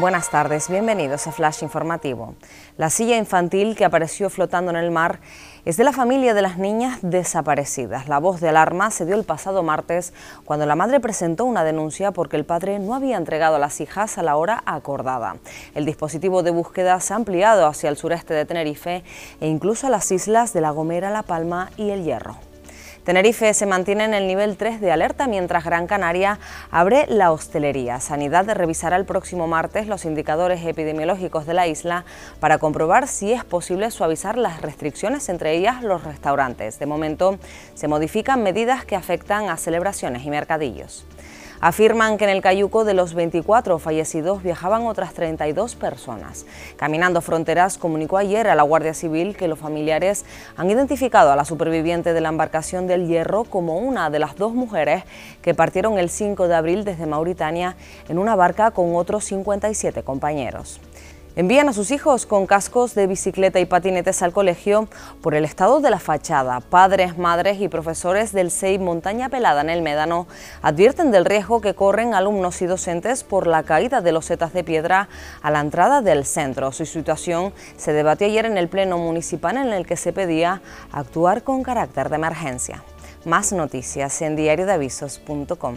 Buenas tardes, bienvenidos a Flash Informativo. La silla infantil que apareció flotando en el mar es de la familia de las niñas desaparecidas. La voz de alarma se dio el pasado martes cuando la madre presentó una denuncia porque el padre no había entregado a las hijas a la hora acordada. El dispositivo de búsqueda se ha ampliado hacia el sureste de Tenerife e incluso a las islas de La Gomera, La Palma y El Hierro. Tenerife se mantiene en el nivel 3 de alerta mientras Gran Canaria abre la hostelería. Sanidad revisará el próximo martes los indicadores epidemiológicos de la isla para comprobar si es posible suavizar las restricciones, entre ellas los restaurantes. De momento se modifican medidas que afectan a celebraciones y mercadillos. Afirman que en el Cayuco de los 24 fallecidos viajaban otras 32 personas. Caminando Fronteras comunicó ayer a la Guardia Civil que los familiares han identificado a la superviviente de la embarcación del Hierro como una de las dos mujeres que partieron el 5 de abril desde Mauritania en una barca con otros 57 compañeros. Envían a sus hijos con cascos de bicicleta y patinetes al colegio por el estado de la fachada. Padres, madres y profesores del SEI Montaña Pelada en el Médano advierten del riesgo que corren alumnos y docentes por la caída de los setas de piedra a la entrada del centro. Su situación se debatió ayer en el Pleno Municipal en el que se pedía actuar con carácter de emergencia. Más noticias en diariodeavisos.com.